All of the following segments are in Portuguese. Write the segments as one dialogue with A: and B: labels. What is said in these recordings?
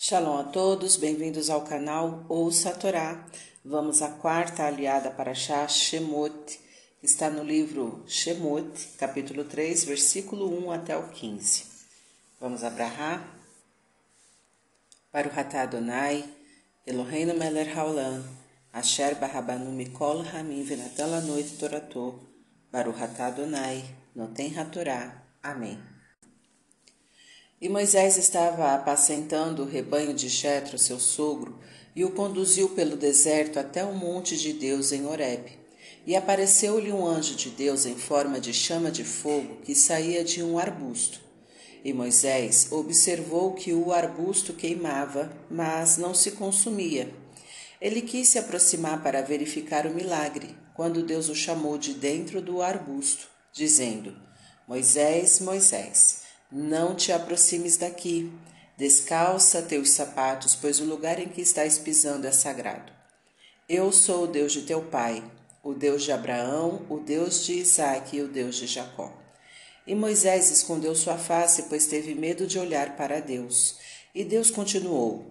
A: Shalom a todos, bem-vindos ao canal Ouça a Torá. Vamos à quarta aliada para Shah Shemot, está no livro Shemot, capítulo 3, versículo 1 até o 15. Vamos abrahar. Para o Hatá Adonai, Eloheinu Meler Haolam, Asher Barabanu Mikol Ramin Venatan Noite Toratô, para o Hatá Adonai, Noten Hatorá. Amém. E Moisés estava apacentando o rebanho de Jetro, seu sogro, e o conduziu pelo deserto até o monte de Deus em Horebe. E apareceu-lhe um anjo de Deus em forma de chama de fogo que saía de um arbusto. E Moisés observou que o arbusto queimava, mas não se consumia. Ele quis se aproximar para verificar o milagre, quando Deus o chamou de dentro do arbusto, dizendo: Moisés, Moisés. Não te aproximes daqui. Descalça teus sapatos, pois o lugar em que estás pisando é sagrado. Eu sou o Deus de teu pai, o Deus de Abraão, o Deus de Isaque e o Deus de Jacó. E Moisés escondeu sua face, pois teve medo de olhar para Deus. E Deus continuou: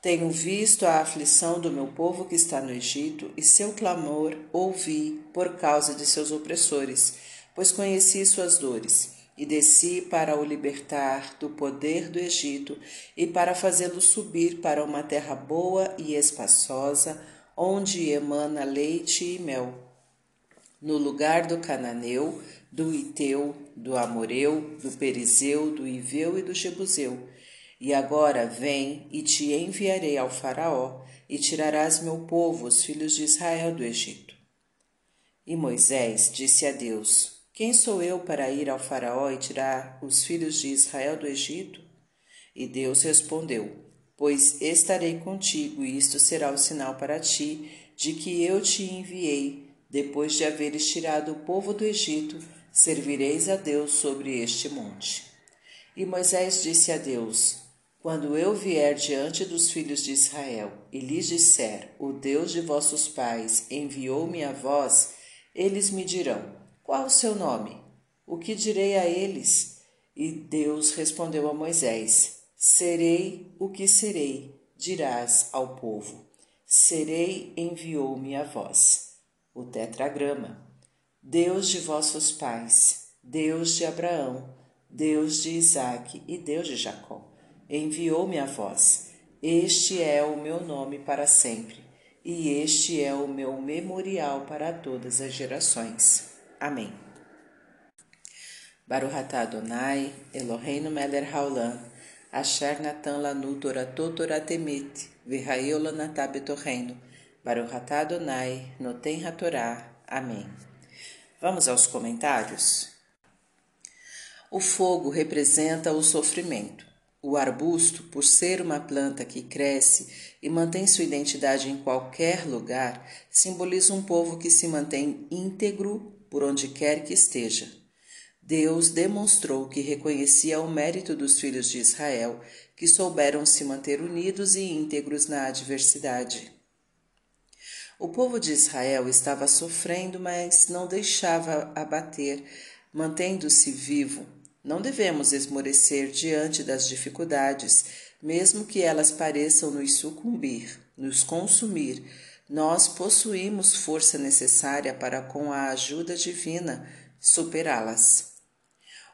A: Tenho visto a aflição do meu povo que está no Egito, e seu clamor ouvi por causa de seus opressores, pois conheci suas dores e desci para o libertar do poder do Egito e para fazê-lo subir para uma terra boa e espaçosa, onde emana leite e mel. No lugar do cananeu, do Iteu, do Amoreu, do Perizeu, do Iveu e do Jebuseu. E agora vem e te enviarei ao Faraó, e tirarás meu povo, os filhos de Israel, do Egito. E Moisés disse a Deus: quem sou eu para ir ao Faraó e tirar os filhos de Israel do Egito? E Deus respondeu: Pois estarei contigo, e isto será o sinal para ti de que eu te enviei. Depois de haveres tirado o povo do Egito, servireis a Deus sobre este monte. E Moisés disse a Deus: Quando eu vier diante dos filhos de Israel e lhes disser: O Deus de vossos pais enviou-me a vós, eles me dirão: qual o seu nome? O que direi a eles? E Deus respondeu a Moisés: Serei o que serei, dirás ao povo. Serei enviou-me a vós. O tetragrama. Deus de vossos pais, Deus de Abraão, Deus de Isaque e Deus de Jacó, enviou-me a vós. Este é o meu nome para sempre, e este é o meu memorial para todas as gerações. Amém. Baruhatá Adonai, Eloheinu Meler Haolam, Asher Natan Lanu Toratot Toratemit, Virraeu Lanatá Betorreino, Baruhatá Adonai, Noten Hatorá. Amém. Vamos aos comentários? O fogo representa o sofrimento. O arbusto, por ser uma planta que cresce e mantém sua identidade em qualquer lugar, simboliza um povo que se mantém íntegro por onde quer que esteja. Deus demonstrou que reconhecia o mérito dos filhos de Israel, que souberam se manter unidos e íntegros na adversidade. O povo de Israel estava sofrendo, mas não deixava abater, mantendo-se vivo. Não devemos esmorecer diante das dificuldades, mesmo que elas pareçam nos sucumbir, nos consumir, nós possuímos força necessária para, com a ajuda divina, superá-las.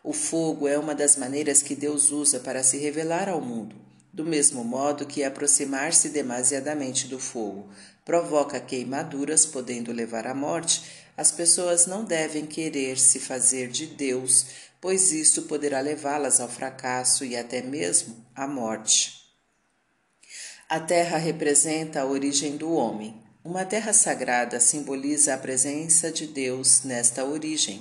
A: O fogo é uma das maneiras que Deus usa para se revelar ao mundo. Do mesmo modo que aproximar-se demasiadamente do fogo provoca queimaduras, podendo levar à morte, as pessoas não devem querer se fazer de Deus, pois isto poderá levá-las ao fracasso e até mesmo à morte. A terra representa a origem do homem. Uma terra sagrada simboliza a presença de Deus nesta origem.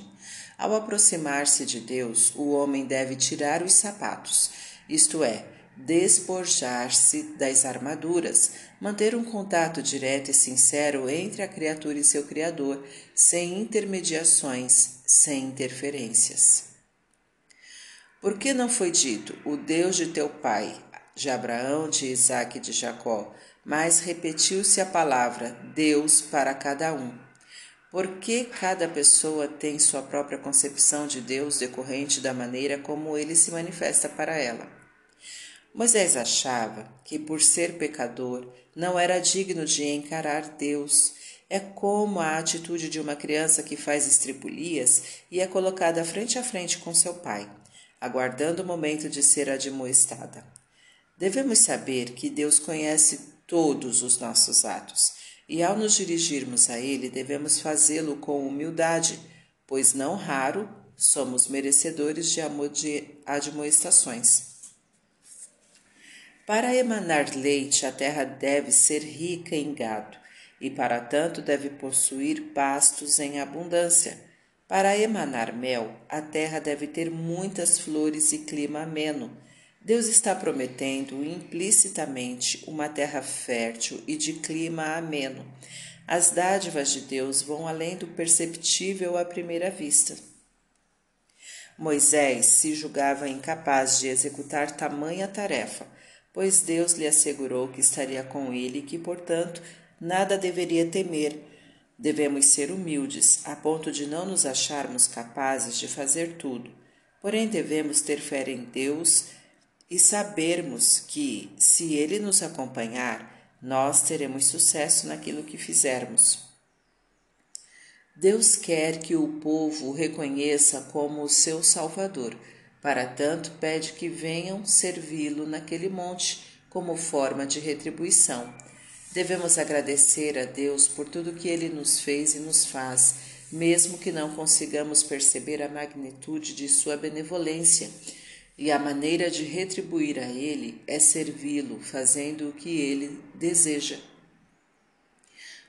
A: Ao aproximar-se de Deus, o homem deve tirar os sapatos, isto é, despojar-se das armaduras, manter um contato direto e sincero entre a criatura e seu Criador, sem intermediações, sem interferências. Por que não foi dito, o Deus de teu pai, de Abraão, de Isaque e de Jacó, mas repetiu-se a palavra Deus para cada um. Porque cada pessoa tem sua própria concepção de Deus decorrente da maneira como ele se manifesta para ela. Moisés achava que, por ser pecador, não era digno de encarar Deus. É como a atitude de uma criança que faz estripulias e é colocada frente a frente com seu pai, aguardando o momento de ser admoestada. Devemos saber que Deus conhece todos os nossos atos e, ao nos dirigirmos a Ele, devemos fazê-lo com humildade, pois não raro somos merecedores de admoestações. Para emanar leite, a terra deve ser rica em gado, e para tanto deve possuir pastos em abundância. Para emanar mel, a terra deve ter muitas flores e clima ameno. Deus está prometendo implicitamente uma terra fértil e de clima ameno. As dádivas de Deus vão além do perceptível à primeira vista. Moisés se julgava incapaz de executar tamanha tarefa, pois Deus lhe assegurou que estaria com ele e que, portanto, nada deveria temer. Devemos ser humildes, a ponto de não nos acharmos capazes de fazer tudo. Porém, devemos ter fé em Deus e sabermos que, se Ele nos acompanhar, nós teremos sucesso naquilo que fizermos. Deus quer que o povo o reconheça como o seu Salvador para tanto, pede que venham servi-lo naquele monte como forma de retribuição. Devemos agradecer a Deus por tudo que ele nos fez e nos faz, mesmo que não consigamos perceber a magnitude de sua benevolência. E a maneira de retribuir a ele é servi-lo, fazendo o que ele deseja.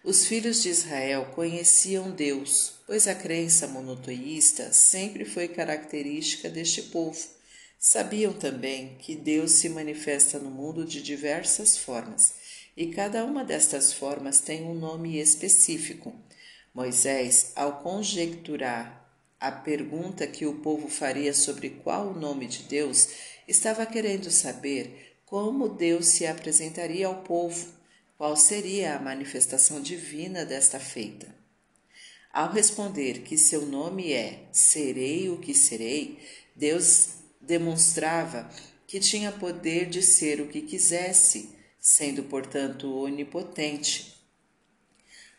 A: Os filhos de Israel conheciam Deus, pois a crença monoteísta sempre foi característica deste povo. Sabiam também que Deus se manifesta no mundo de diversas formas, e cada uma destas formas tem um nome específico. Moisés, ao conjecturar a pergunta que o povo faria sobre qual o nome de Deus, estava querendo saber como Deus se apresentaria ao povo qual seria a manifestação divina desta feita? Ao responder que seu nome é Serei o que serei, Deus demonstrava que tinha poder de ser o que quisesse, sendo, portanto, onipotente.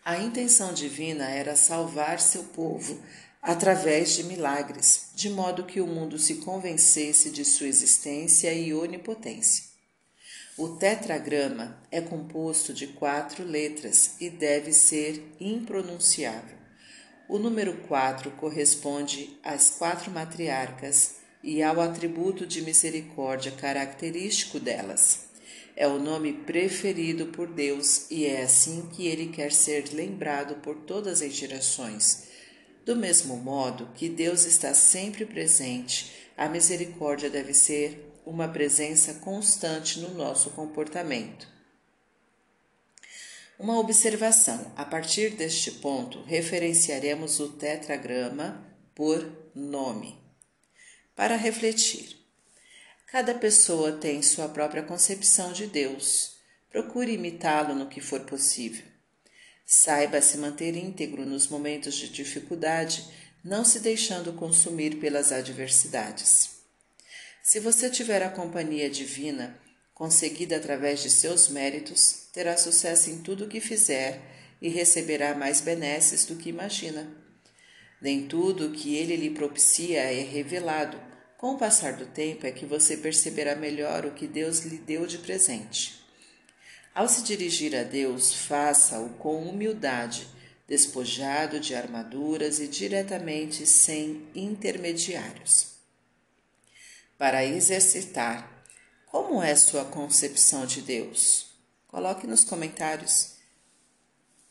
A: A intenção divina era salvar seu povo através de milagres, de modo que o mundo se convencesse de sua existência e onipotência. O tetragrama é composto de quatro letras e deve ser impronunciável. O número 4 corresponde às quatro matriarcas e ao atributo de misericórdia característico delas. É o nome preferido por Deus e é assim que ele quer ser lembrado por todas as gerações. Do mesmo modo que Deus está sempre presente, a misericórdia deve ser uma presença constante no nosso comportamento. Uma observação: a partir deste ponto, referenciaremos o tetragrama por nome. Para refletir, cada pessoa tem sua própria concepção de Deus. Procure imitá-lo no que for possível. Saiba se manter íntegro nos momentos de dificuldade, não se deixando consumir pelas adversidades. Se você tiver a companhia divina, conseguida através de seus méritos, terá sucesso em tudo o que fizer e receberá mais benesses do que imagina. Nem tudo o que ele lhe propicia é revelado. Com o passar do tempo é que você perceberá melhor o que Deus lhe deu de presente. Ao se dirigir a Deus, faça-o com humildade, despojado de armaduras e diretamente sem intermediários para exercitar. Como é sua concepção de Deus? Coloque nos comentários.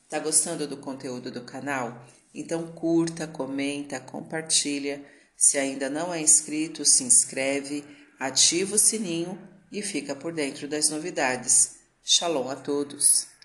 A: Está gostando do conteúdo do canal? Então curta, comenta, compartilha. Se ainda não é inscrito, se inscreve, ativa o sininho e fica por dentro das novidades. Shalom a todos!